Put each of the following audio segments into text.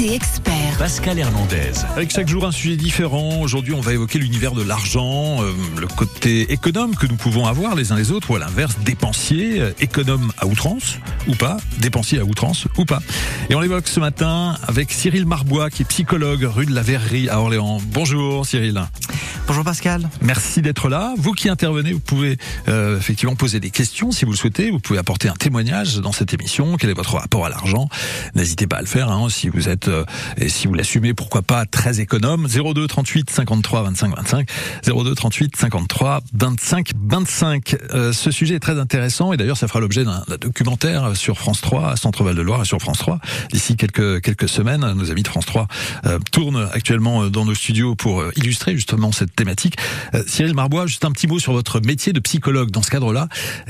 Expert. Pascal Hernandez. Avec chaque jour un sujet différent. Aujourd'hui, on va évoquer l'univers de l'argent, euh, le côté économe que nous pouvons avoir les uns les autres, ou à l'inverse, dépensier, euh, économe à outrance ou pas, dépensier à outrance ou pas. Et on l'évoque ce matin avec Cyril Marbois, qui est psychologue rue de la Verrerie à Orléans. Bonjour Cyril. Bonjour Pascal. Merci d'être là. Vous qui intervenez, vous pouvez euh, effectivement poser des questions si vous le souhaitez. Vous pouvez apporter un témoignage dans cette émission. Quel est votre rapport à l'argent? N'hésitez pas à le faire. Hein, si vous êtes euh, et si vous l'assumez, pourquoi pas très économe. 02 38 53 25 25. 02 38 53 25 25. ce sujet est très intéressant et d'ailleurs ça fera l'objet d'un documentaire sur France 3, à Centre Val de Loire et sur France 3 d'ici quelques quelques semaines. Nos amis de France 3 euh, tournent actuellement dans nos studios pour euh, illustrer justement cette thématique. Euh, Cyril Marbois, juste un petit mot sur votre métier de psychologue. Dans ce cadre-là,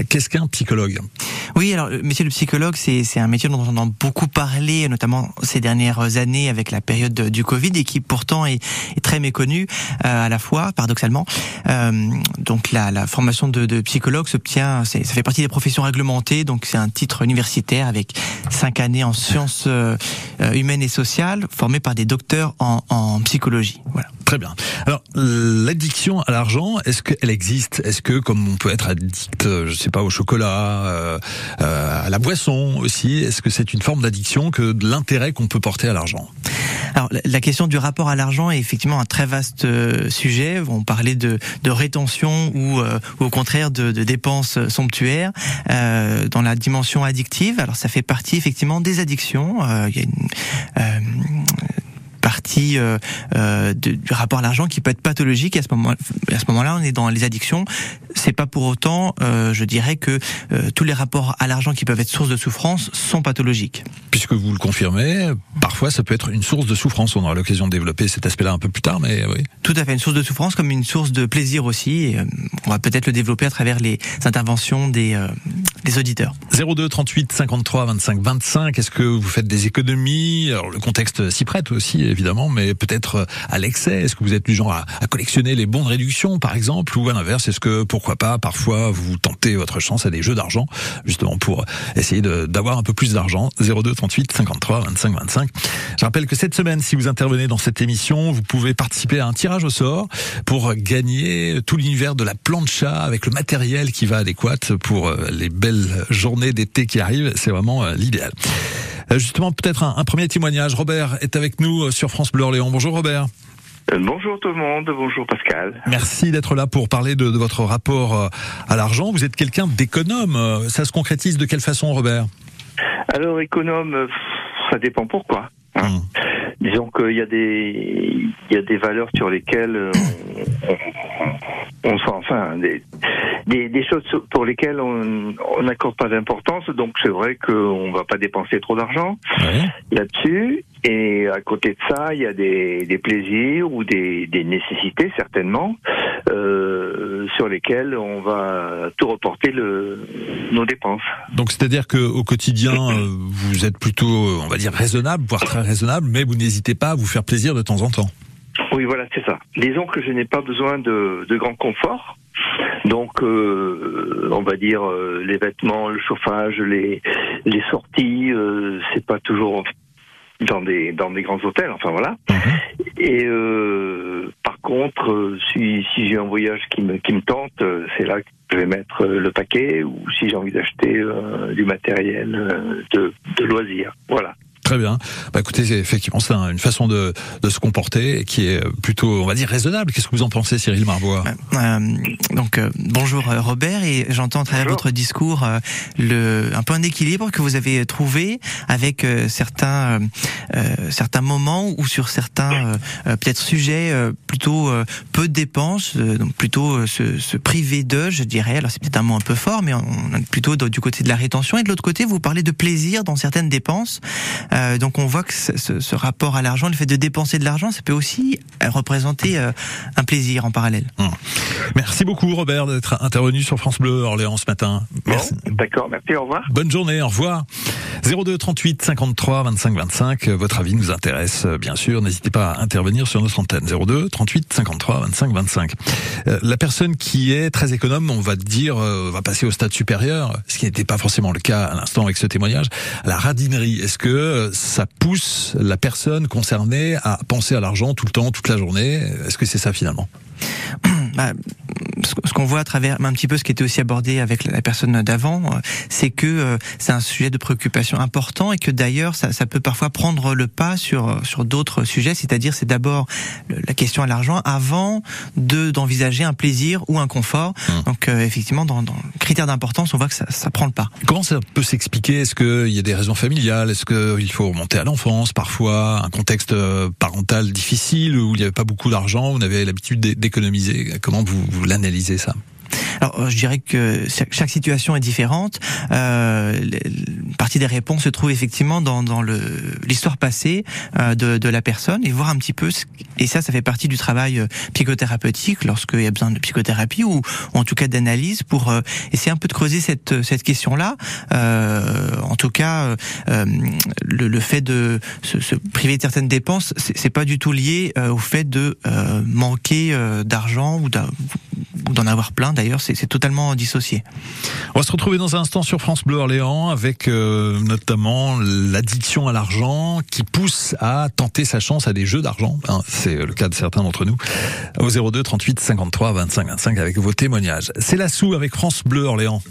qu'est-ce qu'un psychologue? Oui, alors le métier de psychologue, c'est un métier dont on entend beaucoup parler, notamment ces dernières années avec la période du Covid et qui pourtant est, très méconnu euh, à la fois, paradoxalement. Euh, donc la, formation de, de psychologue s'obtient, ça fait partie des professions réglementées, donc c'est un titre universitaire avec cinq années en sciences euh, humaines et sociales, formé par des docteurs en, psychologie. Voilà. Très bien. Alors, l'addiction à l'argent, est-ce qu'elle existe? Est-ce que, comme on peut être addict, je sais pas, au chocolat, à la boisson aussi, est-ce que c'est une forme d'addiction que l'intérêt qu'on peut porter à alors la question du rapport à l'argent est effectivement un très vaste euh, sujet. On parlait de, de rétention ou, euh, au contraire de, de dépenses somptuaires euh, dans la dimension addictive. Alors ça fait partie effectivement des addictions. il y a une, partie euh, euh, du rapport à l'argent qui peut être pathologique. Et à ce moment, à ce moment-là, on est dans les addictions. C'est pas pour autant, euh, je dirais que tous les rapports à l'argent qui peuvent être source de souffrance sont pathologiques. Puisque vous le confirmez, parfois ça peut être une source de souffrance. On aura l'occasion de développer cet aspect-là un peu plus tard, mais oui. Tout à fait, une source de souffrance comme une source de plaisir aussi. Et, on va peut-être le développer à travers les interventions des, des auditeurs. 02 38 53 25 25. Est-ce que vous faites des économies? Alors le contexte s'y prête aussi évidemment, mais peut-être euh, à l'excès. Est-ce que vous êtes du genre à, collectionner les bons de réduction, par exemple, ou à l'inverse, est-ce que pourquoi pas parfois vous tentez votre chance à des jeux d'argent, justement pour essayer d'avoir un peu plus d'argent? 02 38 53 25 25. Je rappelle que cette semaine, si vous intervenez dans cette émission, vous pouvez participer à un tirage au sort pour gagner tout l'univers de la plancha avec le matériel qui va adéquat pour euh, les belles journées d'été qui arrivent. C'est vraiment euh, l'idéal. Euh, justement, peut-être un, un, premier témoignage. Robert est avec nous sur France Bleu Orléans. Bonjour Robert. Bonjour tout le monde, bonjour Pascal. Merci d'être là pour parler de, de votre rapport à l'argent. Vous êtes quelqu'un d'économe. Ça se concrétise de quelle façon, Robert? Alors, économe, ça dépend pourquoi. Hein. Mmh. Disons qu'il y a des il y a des valeurs sur lesquelles on, on, on enfin des, des, des, choses pour lesquelles on n'accorde pas d'importance. Donc c'est vrai qu'on va pas dépenser trop d'argent ouais. là-dessus. Et à côté de ça, il y a des, des plaisirs ou des, des nécessités certainement euh, sur lesquelles on va tout reporter le, nos dépenses. Donc c'est-à-dire que au quotidien, vous êtes plutôt, on va dire, raisonnable, voire très raisonnable, mais vous n'hésitez pas à vous faire plaisir de temps en temps. Oui, voilà, c'est ça. Disons que je n'ai pas besoin de, de grand confort. Donc, euh, on va dire euh, les vêtements, le chauffage, les les sorties, euh, c'est pas toujours dans des dans des grands hôtels. Enfin voilà. Mmh. Et euh, contre, euh, si si j'ai un voyage qui me qui me tente, euh, c'est là que je vais mettre le paquet. Ou si j'ai envie d'acheter du matériel de de loisirs. Voilà. Très bien. Bah écoutez, effectivement, c'est une façon de, de, se comporter qui est plutôt, on va dire, raisonnable. Qu'est-ce que vous en pensez, Cyril Marbois? Euh, Donc, euh, bonjour Robert, et j'entends à travers votre discours euh, le, un peu un équilibre que vous avez trouvé avec euh, certains, certains moments ou sur certains peut-être sujets plutôt peu de dépenses, donc plutôt se, se priver de, je dirais. Alors c'est peut-être un mot un peu fort, mais on est plutôt du côté de la rétention. Et de l'autre côté, vous parlez de plaisir dans certaines dépenses. Euh, donc on voit que ce, ce rapport à l'argent, le fait de dépenser de l'argent, ça peut aussi représenter euh, un plaisir en parallèle. Mmh. Merci beaucoup Robert d'être intervenu sur France Bleu Orléans ce matin. Merci. Bon, D'accord, merci, au revoir. Bonne journée, au revoir. 02 38 53 25 25, votre avis nous intéresse bien sûr, n'hésitez pas à intervenir sur notre antenne 02 38 53 25 25. Euh, la personne qui est très économe, on va dire, euh, va passer au stade supérieur, ce qui n'était pas forcément le cas à l'instant avec ce témoignage, la radinerie. Est-ce que que ça pousse la personne concernée à penser à l'argent tout le temps, toute la journée? Est-ce que c'est ça finalement? Bah, ce qu'on voit à travers un petit peu ce qui était aussi abordé avec la personne d'avant, euh, c'est que euh, c'est un sujet de préoccupation important et que d'ailleurs ça, ça, peut parfois prendre le pas sur sur d'autres sujets. C'est-à-dire c'est d'abord la question à l'argent avant de d'envisager un plaisir ou un confort. Hum. Donc euh, effectivement dans, dans le critère d'importance, on voit que ça, ça prend le pas. Comment ça peut s'expliquer? Est-ce qu'il y a des raisons familiales? Est-ce qu'il faut remonter à l'enfance parfois Un contexte parental difficile où il n'y avait pas beaucoup d'argent, vous avez l'habitude d'économiser? Comment vous, vous l'analysez ça? Alors, euh, je dirais que chaque situation est différente. Euh, une partie des réponses se trouve effectivement dans, dans l'histoire passée euh, de, de, la personne et voir un petit peu. et ça, ça fait partie du travail euh, psychothérapeutique lorsqu'il y a besoin de psychothérapie ou, en tout cas d'analyse pour euh, essayer un peu de creuser cette, cette question-là. en tout cas, le, le, fait de se, se, priver de certaines dépenses, c'est pas du tout lié au fait de manquer d'argent ou d'en avoir plein. D'ailleurs, c'est totalement dissocié. On va se retrouver dans un instant sur France Bleu Orléans avec euh, notamment l'addiction à l'argent qui pousse à tenter sa chance à des jeux d'argent. Hein, c'est le cas de certains d'entre nous. Au 02 38 53 25 25 avec vos témoignages. C'est la sous avec France Bleu Orléans.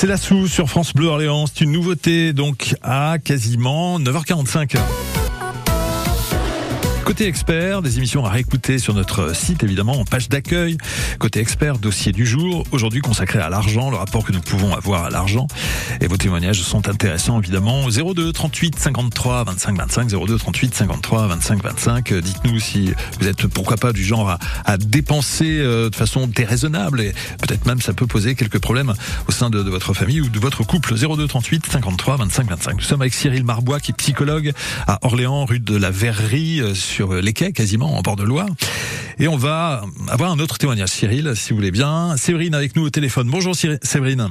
C'est la sous sur France Bleu Orléans. C'est une nouveauté donc à quasiment 9h45. Côté expert, des émissions à réécouter sur notre site évidemment en page d'accueil. Côté expert, dossier du jour, aujourd'hui consacré à l'argent, le rapport que nous pouvons avoir à l'argent. Et vos témoignages sont intéressants évidemment. 02 38 53 25 25, 02 38 53 25 25. Dites-nous si vous êtes pourquoi pas du genre à, à dépenser euh, de façon déraisonnable et peut-être même ça peut poser quelques problèmes au sein de, votre famille ou de votre couple. 02 38 53 25 25. Nous sommes avec Cyril Marbois qui est psychologue à Orléans, rue de la Verrerie. Euh, sur les quais, quasiment en bord de Loire. Et on va avoir un autre témoignage, Cyril, si vous voulez bien. Séverine avec nous au téléphone. Bonjour Séverine.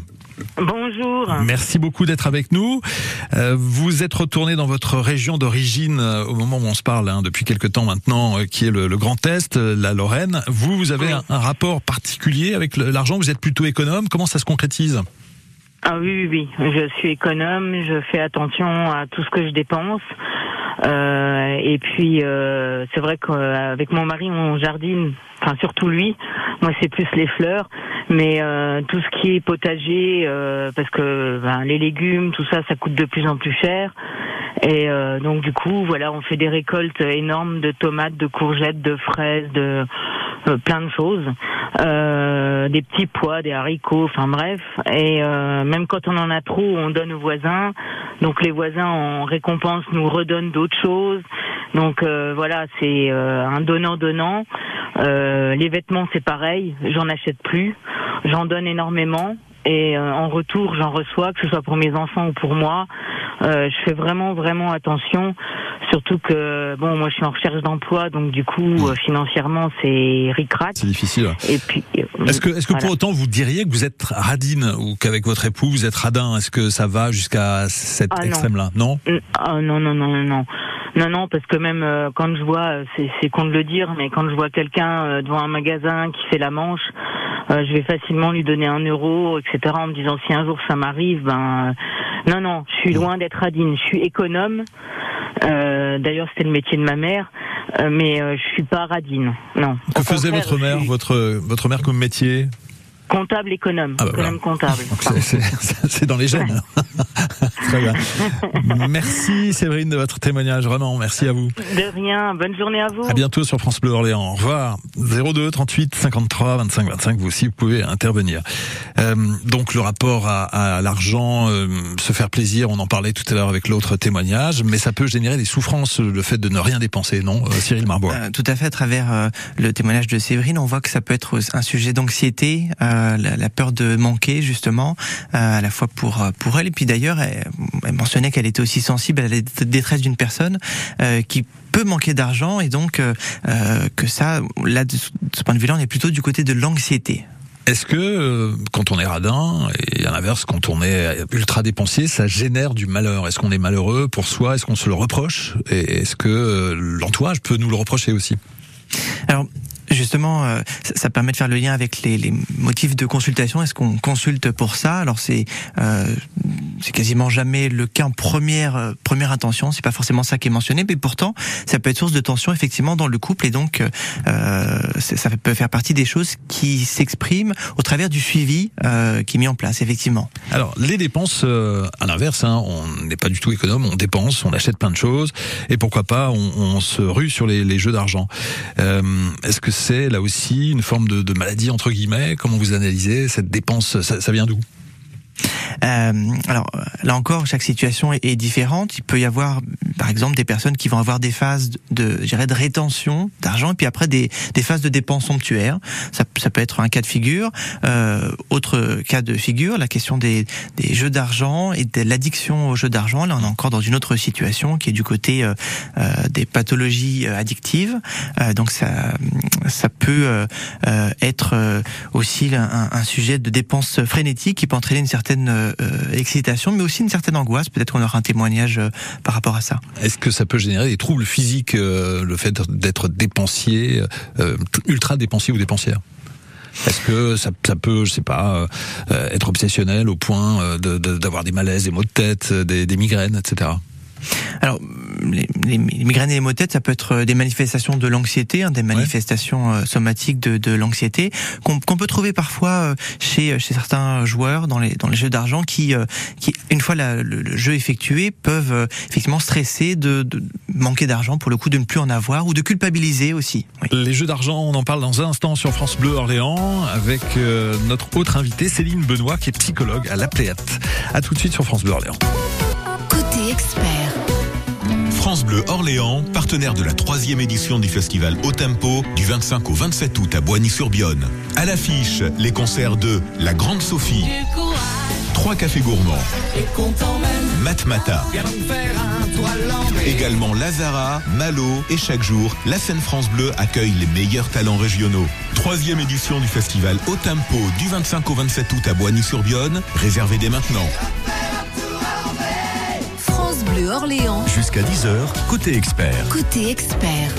Bonjour. Merci beaucoup d'être avec nous. Euh, vous êtes retourné dans votre région d'origine euh, au moment où on se parle, hein, depuis quelque temps maintenant, euh, qui est le, Grand Est, la Lorraine. Vous, vous avez un, un, rapport particulier avec l'argent? Vous êtes plutôt économe? Comment ça se concrétise? Ah oui, oui, oui. Je suis économe. Je fais attention à tout ce que je dépense. et puis c'est vrai qu'avec mon mari on jardine, enfin surtout lui. Moi c'est plus les fleurs, mais tout ce qui est potager, parce que ben, les légumes, tout ça, ça coûte de plus en plus cher. Et euh, donc du coup, voilà, on fait des récoltes énormes de tomates, de courgettes, de fraises, de euh, plein de choses, euh, des petits pois, des haricots, enfin bref. Et même quand on en a trop, on donne aux voisins. Donc les voisins en récompense nous redonnent d'autres choses. Donc voilà, c'est un donnant donnant. les vêtements c'est pareil, j'en achète plus, j'en donne énormément et en retour j'en reçois, que ce soit pour mes enfants ou pour moi. Euh, je fais vraiment vraiment attention, surtout que bon moi je suis en recherche d'emploi donc du coup euh, financièrement c'est ricrac. C'est difficile. Et puis euh, est-ce que est-ce que pour autant vous diriez que vous êtes radine ou qu'avec votre époux vous êtes radin? Est-ce que ça va jusqu'à cet ah, extrême-là? Non? Ah, non non non non non. Non, non, parce que même quand je vois, c'est con de le dire, mais quand je vois quelqu'un devant un magasin qui fait la manche, je vais facilement lui donner un euro, etc. En me disant si un jour ça m'arrive, ben non, non, je suis loin d'être radine. Je suis économe. Euh, D'ailleurs, c'était le métier de ma mère, euh, mais euh, je suis pas radine. Non. Que faisait votre mère, votre votre mère comme métier? Comptable économe, ah bah comptable. C'est dans les gènes. Très bien. Merci Séverine de votre témoignage, vraiment, merci à vous. De rien, bonne journée à vous. À bientôt sur France Bleu Orléans. Au revoir. 02 38 53 25 25, vous aussi vous pouvez intervenir. Euh, donc le rapport à, à l'argent, euh, se faire plaisir, on en parlait tout à l'heure avec l'autre témoignage, mais ça peut générer des souffrances, le fait de ne rien dépenser, non euh, Cyril Marbois? Euh, Tout à fait, à travers le témoignage de Séverine, on voit que ça peut être un sujet d'anxiété, la, la, peur de manquer justement, à la fois pour, pour elle, et puis d'ailleurs, elle mentionnait qu'elle était aussi sensible à la détresse d'une personne euh, qui peut manquer d'argent. Et donc euh, euh, que ça, là, de ce point de vue-là, on est plutôt du côté de l'anxiété. Est-ce que quand on est radin et à l'inverse quand on est ultra dépensier, ça génère du malheur? Est-ce qu'on est malheureux pour soi? Est-ce qu'on se le reproche? Et est-ce que l'entourage peut nous le reprocher aussi? Alors, Justement, euh, ça permet de faire le lien avec les, les motifs de consultation. Est-ce qu'on consulte pour ça? Alors c'est euh, c'est quasiment jamais le cas en première euh, première intention. C'est pas forcément ça qui est mentionné, mais pourtant ça peut être source de tension effectivement dans le couple et donc euh, ça peut faire partie des choses qui s'expriment au travers du suivi euh, qui est mis en place effectivement. Alors les dépenses, à l'inverse, hein, on n'est pas du tout économe, on dépense, on achète plein de choses et pourquoi pas on, on se rue sur les, les jeux d'argent. Est-ce que c'est là aussi une forme de, maladie entre guillemets. Comment vous analysez cette dépense? Ça vient d'où? Alors là encore, chaque situation est, différente. Il peut y avoir, par exemple, des personnes qui vont avoir des phases de, je de rétention d'argent, et puis après des, des phases de dépenses somptuaires. Ça, ça peut être un cas de figure. Euh, autre cas de figure, la question des, des jeux d'argent et de l'addiction aux jeux d'argent. Là, on est encore dans une autre situation qui est du côté euh, euh des pathologies euh, addictives. Euh, donc ça, ça peut être aussi un, un sujet de dépenses frénétiques qui peut entraîner une certaine euh, excitation, mais aussi une certaine angoisse. Peut-être qu'on aura un témoignage euh, par rapport à ça. Est-ce que ça peut générer des troubles physiques, euh, le fait d'être dépensier, ultra dépensier ou dépensière? Est-ce que ça, ça, peut, je sais pas, être obsessionnel au point d'avoir des malaises, des maux de tête, des migraines, etc. Alors, les, les, migraines et les maux de tête, ça peut être euh, des manifestations de l'anxiété, hein, des manifestations euh, somatiques de, de l'anxiété qu'on peut trouver parfois euh, chez, chez certains joueurs dans les, dans les jeux d'argent qui, qui, une fois la, le, jeu effectué, peuvent effectivement stresser de, de manquer d'argent pour le coup de ne plus en avoir ou de culpabiliser aussi. Les jeux d'argent, on en parle dans un instant sur France Bleu Orléans avec notre autre invitée Céline Benoît qui est psychologue à La Pléate. À tout de suite sur France Bleu Orléans. Côté expert. France Bleu Orléans, partenaire de la troisième édition du festival Au Tempo, du 25 au 27 août à Boigny-sur-Bione. À l'affiche, les concerts de La Grande Sophie, Trois Cafés Gourmands, Matmata, également Lazara, Malo et chaque jour, la scène France Bleu accueille les meilleurs talents régionaux. Troisième édition du festival Au Tempo, du 25 au 27 août à Boigny-sur-Bione, réservez dès maintenant. Orléans. Jusqu'à 10h, côté expert. Côté expert.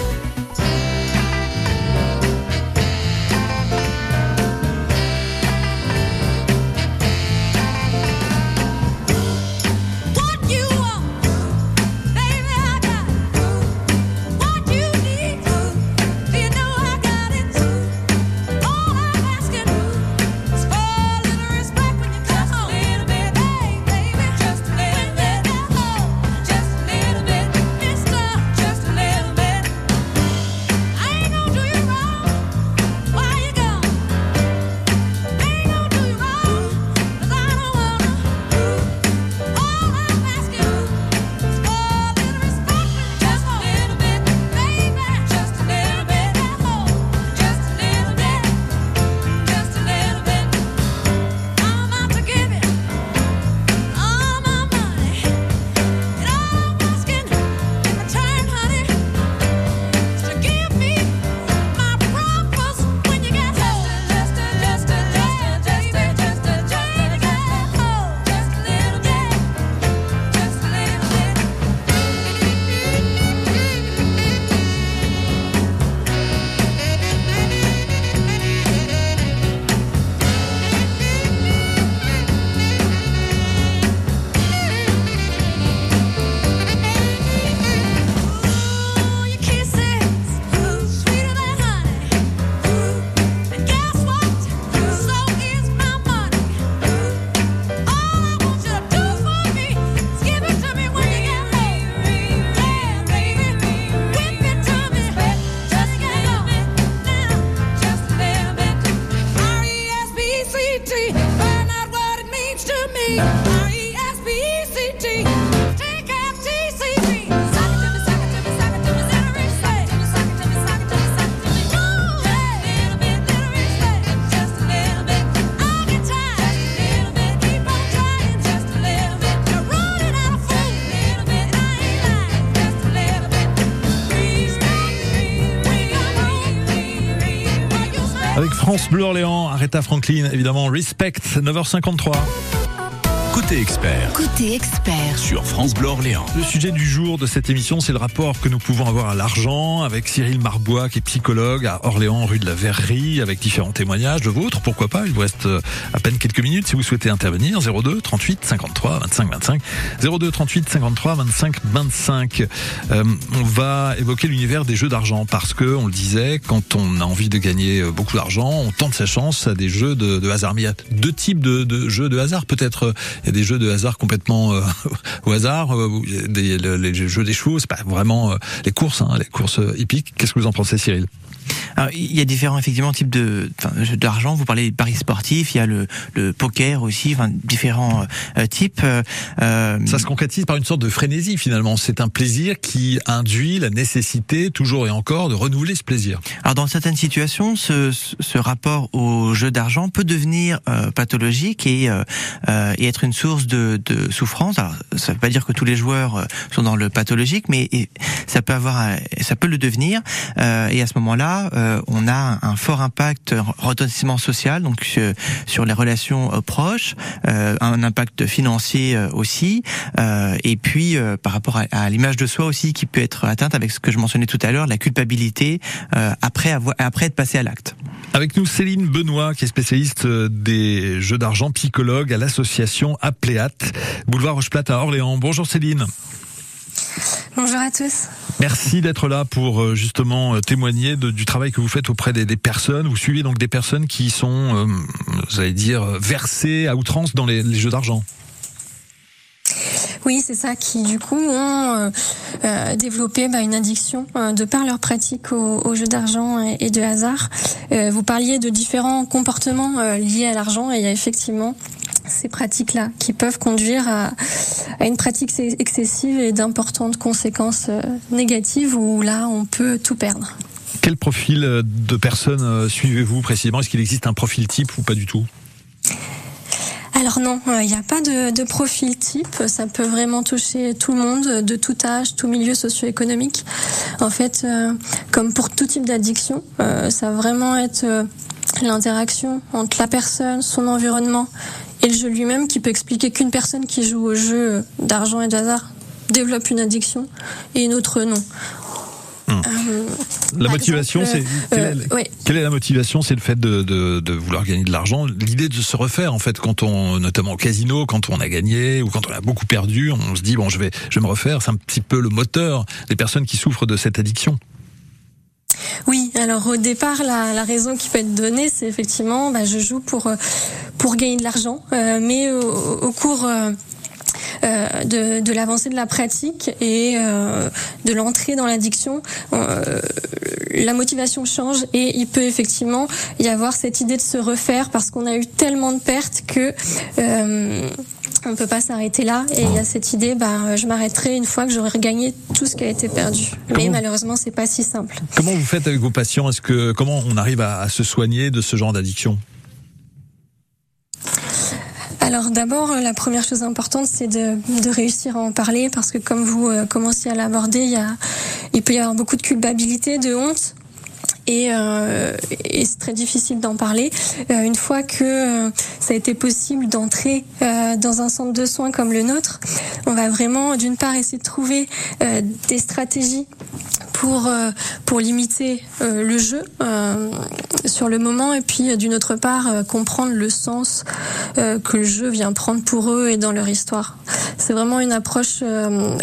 France Bleu Orléans, Aretha Franklin, évidemment, Respect, 9h53. Côté expert. Côté expert. Sur France Bleu Orléans. Le sujet du jour de cette émission, c'est le rapport que nous pouvons avoir à l'argent avec Cyril Marbois, qui est psychologue à Orléans, rue de la Verrerie, avec différents témoignages de vôtres. Pourquoi pas Il vous reste euh, à peine quelques minutes si vous souhaitez intervenir. 02 38 53 25 25. 02 38 53 25 25. Euh, on va évoquer l'univers des jeux d'argent parce que, on le disait, quand on a envie de gagner euh, beaucoup d'argent, on tente sa chance à des jeux de, de hasard. Mais il y a deux types de, de jeux de hasard. Peut-être il y a des jeux de hasard complètement euh, au hasard, euh, des, les jeux des chevaux, c'est pas vraiment euh, les courses, hein, les courses hippiques. Qu'est-ce que vous en pensez, Cyril? Alors, il y a différents effectivement types de d'argent. Vous parlez de paris sportifs, il y a le, le poker aussi, enfin différents euh, types. Euh, Ça se concrétise par une sorte de frénésie finalement. C'est un plaisir qui induit la nécessité toujours et encore de renouveler ce plaisir. Alors dans certaines situations, ce, ce rapport au jeu d'argent peut devenir euh, pathologique et, et être une source de, de souffrance. Alors ça ne veut pas dire que tous les joueurs sont dans le pathologique, mais ça peut avoir, ça peut le devenir. et à ce moment-là euh, on a un fort impact retentissement social, donc sur, les relations euh, proches, euh, un impact financier aussi, et puis par rapport à, l'image de soi aussi qui peut être atteinte avec ce que je mentionnais tout à l'heure, la culpabilité après après être passé à l'acte. Avec nous Céline Benoît, qui est spécialiste des jeux d'argent, psychologue à l'association Apléat, boulevard Rocheplate à Orléans. Bonjour Céline. Bonjour à tous. Merci d'être là pour euh, justement euh, témoigner du travail que vous faites auprès des, personnes. Vous suivez donc des personnes qui sont, euh, vous allez dire, versées à outrance dans les, jeux d'argent. Oui, c'est ça qui du coup ont développé bah, une addiction de par leur pratique aux, jeux d'argent et, de hasard. vous parliez de différents comportements liés à l'argent et il y a effectivement ces pratiques-là qui peuvent conduire à, une pratique excessive et d'importantes conséquences euh, négatives où là on peut tout perdre. Quel profil euh, de personnes euh, suivez-vous précisément? Est-ce qu'il existe un profil type ou pas du tout? Alors non, il n'y a pas de, profil type. Ça peut vraiment toucher tout le monde, de tout âge, tout milieu socio-économique. En fait, comme pour tout type d'addiction, ça va vraiment être l'interaction entre la personne, son environnement et le jeu lui-même qui peut expliquer qu'une personne qui joue au jeu d'argent et de hasard développe une addiction et une autre non. Hmm. Euh, la motivation, c'est euh, quelle, est la motivation C'est le fait de, de, de, vouloir gagner de l'argent, l'idée de se refaire en fait quand on, notamment au casino, quand on a gagné ou quand on a beaucoup perdu, on se dit bon je vais, je vais me refaire. C'est un petit peu le moteur des personnes qui souffrent de cette addiction. Oui, alors au départ, la, la raison qui peut être donnée, c'est effectivement, bah, je joue pour euh, pour gagner de l'argent, euh, mais au, au cours euh, euh, de, de l'avancée de la pratique et euh, de l'entrée dans l'addiction, euh, la motivation change et il peut effectivement y avoir cette idée de se refaire parce qu'on a eu tellement de pertes que on peut pas s'arrêter là. Et il y a cette idée bah je m'arrêterai une fois que j'aurai regagné tout ce qui a été perdu. Mais malheureusement c'est pas si simple. Comment vous faites avec vos patients? Est-ce que comment on arrive à se soigner de ce genre d'addiction? Alors d'abord, la première chose importante, c'est de, réussir à en parler parce que comme vous euh, commencez à l'aborder, il, il peut y avoir beaucoup de culpabilité, de honte. Et, euh, c'est très difficile d'en parler. Euh, une fois que ça a été possible d'entrer dans un centre de soins comme le nôtre, on va vraiment, d'une part, essayer de trouver des stratégies pour euh, pour limiter euh, le jeu euh, sur le moment et puis d'une autre part comprendre le sens que le jeu vient prendre pour eux et dans leur histoire. C'est vraiment une approche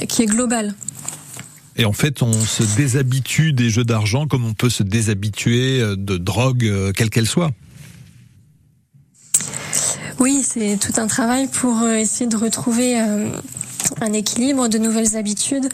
qui est globale. Et en fait, on se déshabitue des jeux d'argent comme on peut se déshabituer de drogue, quelle qu'elle soit. Oui, c'est tout un travail pour essayer de retrouver un équilibre, de nouvelles habitudes,